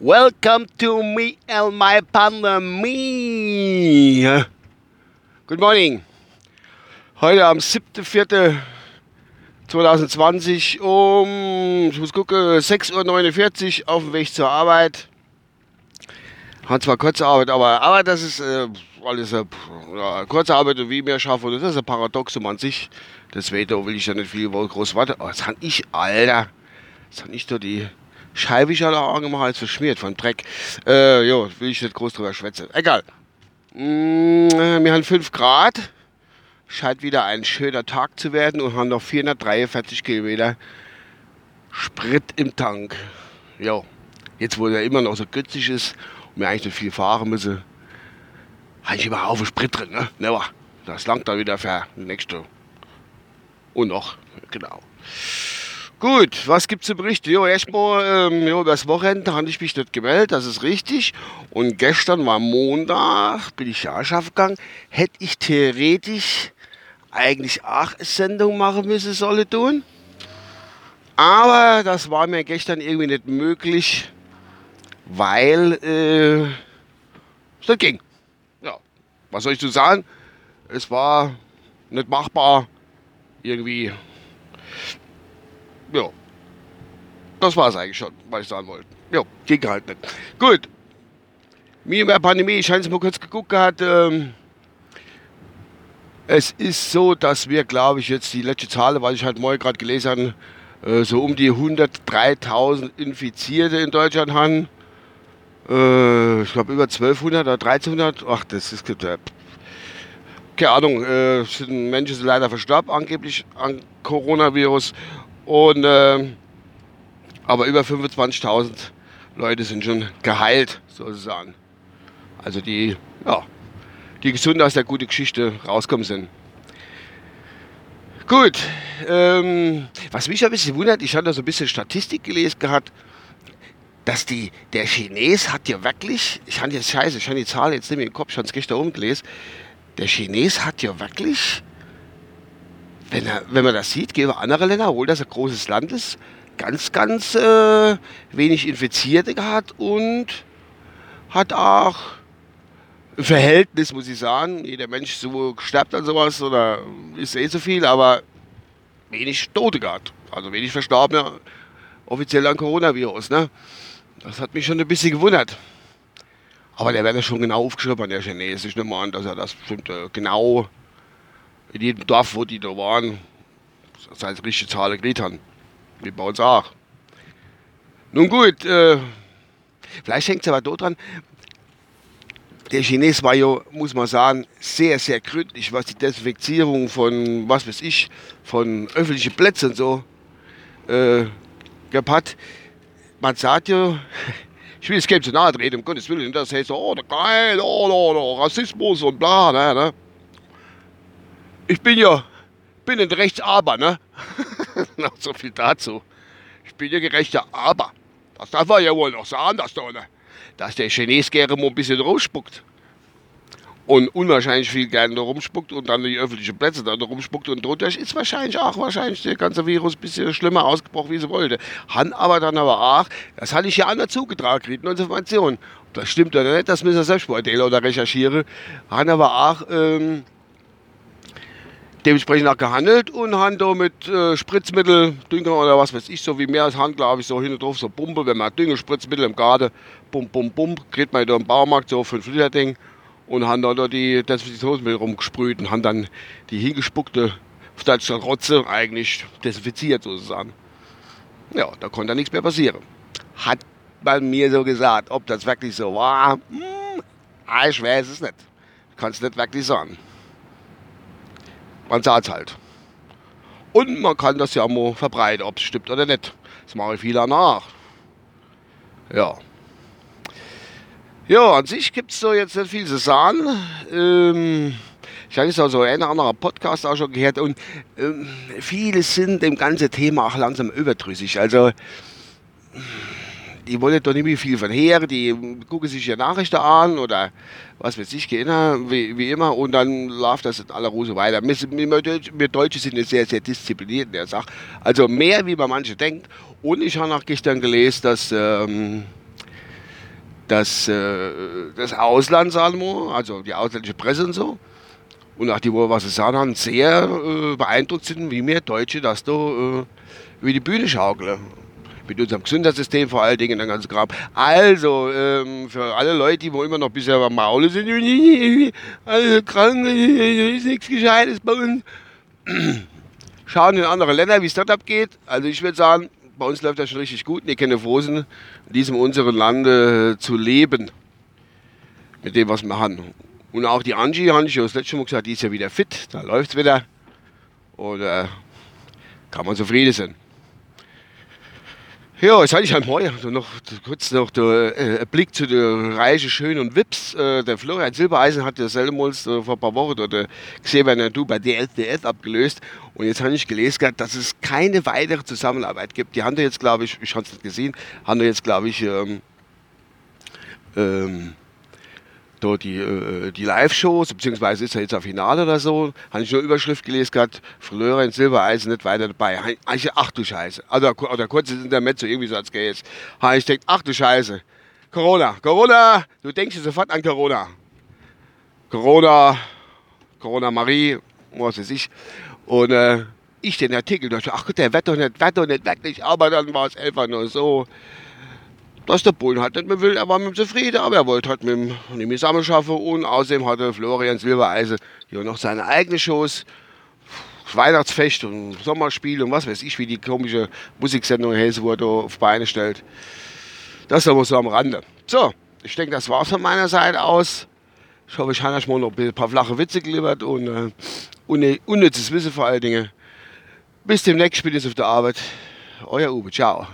Welcome to me and my pandemie. Good morning. Heute am 7.4.2020 um, ich muss gucken, 6.49 Uhr auf dem Weg zur Arbeit. Hat zwar kurze Arbeit, aber, aber das ist äh, alles äh, kurze Arbeit und wie mehr schaffen. Das ist ein Paradoxum an sich. Deswegen will ich ja nicht viel groß warten. Oh, jetzt habe ich, Alter. Jetzt habe ich da die Scheibe ich alle Augen mal als verschmiert von Dreck. Äh, jo, will ich nicht groß drüber schwätzen. Egal. Mm, wir haben 5 Grad. Scheint wieder ein schöner Tag zu werden und haben noch 443 Kilometer Sprit im Tank. Jo. Jetzt, wo er immer noch so günstig ist und wir eigentlich nicht viel fahren müssen, habe ich immer Haufen Sprit drin. Ne? Never. Das langt dann wieder für nächste. Und noch, genau. Gut, was gibt's zu berichten? Jo, erstmal, ähm, jo, übers Wochenende habe ich mich nicht gemeldet, das ist richtig. Und gestern war Montag, bin ich ja schaffen gegangen. Hätte ich theoretisch eigentlich auch eine Sendung machen müssen, solle tun. Aber das war mir gestern irgendwie nicht möglich, weil äh, es nicht ging. Ja, was soll ich zu sagen? Es war nicht machbar, irgendwie ja. Das war es eigentlich schon, was ich sagen wollte. Ja, ging halt nicht. Gut. Mir in der Pandemie, ich habe es mal kurz geguckt gehabt, ähm, es ist so, dass wir, glaube ich, jetzt die letzte Zahl, was ich halt morgen gerade gelesen habe, äh, so um die 103.000 Infizierte in Deutschland haben. Äh, ich glaube über 1200 oder 1300. Ach, das ist keine Ahnung. Äh, sind Menschen sind leider verstorben angeblich an Coronavirus und, äh, aber über 25.000 Leute sind schon geheilt, sozusagen. Also die, ja, die gesund aus der guten Geschichte rauskommen sind. Gut, ähm, was mich ein bisschen wundert, ich hatte so ein bisschen Statistik gelesen gehabt, dass die, der Chines hat ja wirklich, ich habe jetzt scheiße, ich habe die Zahl jetzt nicht mehr im Kopf, ich habe es gestern umgelesen, der Chines hat ja wirklich wenn, er, wenn man das sieht, gehen wir andere Länder, obwohl das ein großes Land ist, ganz, ganz äh, wenig Infizierte gehabt und hat auch ein Verhältnis, muss ich sagen. Jeder Mensch so stirbt an sowas oder ist eh so viel, aber wenig Tote gehabt. Also wenig Verstorbene offiziell an Coronavirus. Ne? Das hat mich schon ein bisschen gewundert. Aber der wäre schon genau aufgeschrieben, der Chinesisch. Ich nehme dass er das bestimmt äh, genau in jedem Dorf, wo die da waren, seine richtige Zahl gekriegt haben. Wie bei uns auch. Nun gut, äh, vielleicht hängt es aber dort dran, der Chines war ja, muss man sagen, sehr, sehr gründlich, was die Desinfizierung von, was weiß ich, von öffentlichen Plätzen so äh, gehabt Man sagt ja, ich will es keinem zu nahe treten, um Gottes Willen, das heißt oh, geil, oh, oh, oh, Rassismus und bla, ne, ne ich bin ja, bin ein Rechtsaber, ne? noch so viel dazu. Ich bin ja gerechter Aber. Das darf man ja wohl noch sagen, dass, da, ne? dass der Chines gerne mal ein bisschen rumspuckt. Und unwahrscheinlich viel gerne rumspuckt und dann die öffentlichen Plätze da rumspuckt und drunter ist wahrscheinlich auch wahrscheinlich der ganze Virus ein bisschen schlimmer ausgebrochen, wie sie wollte. Han aber dann aber auch, das hatte ich ja anders zugetragen, kriegt Informationen. Das stimmt oder nicht, das müssen wir selbst beurteilen oder recherchieren. Han aber auch, ähm, dementsprechend auch gehandelt und haben da mit äh, Spritzmittel, Dünger oder was weiß ich, so wie mehr als Hand, glaube ich, so hin und drauf, so Pumpe, wenn man Dünger, Spritzmittel im Garten, bum, bum, bum, kriegt man da im Baumarkt so 5 Liter Ding und haben da die Desinfektionsmittel rumgesprüht und haben dann die hingespuckte auf Rotze eigentlich desinfiziert sozusagen. Ja, da konnte nichts mehr passieren. Hat man mir so gesagt, ob das wirklich so war, hm, ich weiß es nicht. Kann es nicht wirklich sagen. Man sagt es halt. Und man kann das ja mal verbreiten, ob es stimmt oder nicht. Das mache ich viel nach. Ja. Ja, an sich gibt es so jetzt nicht viel zu sagen. Ähm, ich habe jetzt also ein anderer Podcast auch schon gehört und ähm, viele sind dem ganzen Thema auch langsam überdrüssig. Also die wollen doch nicht mehr viel von her, die gucken sich ja Nachrichten an oder was weiß ich, genau, wie, wie immer, und dann läuft das in aller Rose weiter. Wir, wir, wir Deutsche sind sehr, sehr diszipliniert in der Sache. Also mehr, wie man manche denkt. Und ich habe auch gestern gelesen, dass, ähm, dass äh, das Ausland, sagen also die ausländische Presse und so, und auch die, wo was sie sagen haben, sehr äh, beeindruckt sind, wie wir Deutsche das da äh, über die Bühne schaukeln mit unserem Gesundheitssystem vor allen Dingen, den ganzen Kram. Also, ähm, für alle Leute, die immer noch bisher am Maule sind, alle krank, ist nichts Gescheites bei uns. Schauen in andere Länder, wie es dort abgeht. Also ich würde sagen, bei uns läuft das schon richtig gut. Wir können froh in diesem unseren Lande zu leben. Mit dem, was wir haben. Und auch die Angie, habe ich ja das letzte Mal gesagt, die ist ja wieder fit, da läuft es wieder. Und äh, kann man zufrieden sein. Ja, jetzt hatte ich halt morgen also noch kurz noch der äh, Blick zu der Reise Schön und Wips. Äh, der Florian Silbereisen hat ja seltenmals äh, vor ein paar Wochen dort, äh, gesehen, wenn er du bei DLDS abgelöst. Und jetzt habe ich gelesen, dass es keine weitere Zusammenarbeit gibt. Die haben da jetzt, glaube ich, ich habe es nicht gesehen, haben da jetzt, glaube ich, ähm, ähm, dort die, äh, die Live-Shows, beziehungsweise ist er jetzt auf Finale oder so, habe ich nur Überschrift gelesen gehabt, Flöre in Silbereisen nicht weiter dabei. Ich, ach du Scheiße. Also, oder kurz in der Metzo irgendwie so als Gays. Ich denke, ach du Scheiße. Corona, Corona, du denkst sofort an Corona. Corona, Corona Marie, was weiß ich. Und äh, ich den Artikel dachte, ach Gott, der wird doch nicht, wird doch nicht wirklich, aber dann war es einfach nur so dass der Bullen halt nicht mehr will. Er war mit ihm zufrieden, aber er wollte halt mit ihm nicht mehr zusammen schaffen. Und außerdem hatte Florian Silbereisen ja noch seine eigenen Shows. Weihnachtsfest und Sommerspiel und was weiß ich, wie die komische Musiksendung Helse wurde auf Beine stellt. Das ist aber so am Rande. So, ich denke, das war's von meiner Seite aus. Ich hoffe, ich habe euch mal noch ein paar flache Witze geliefert und äh, unnützes Wissen vor allen Dingen. Bis demnächst, spätestens auf der Arbeit. Euer Uwe, ciao.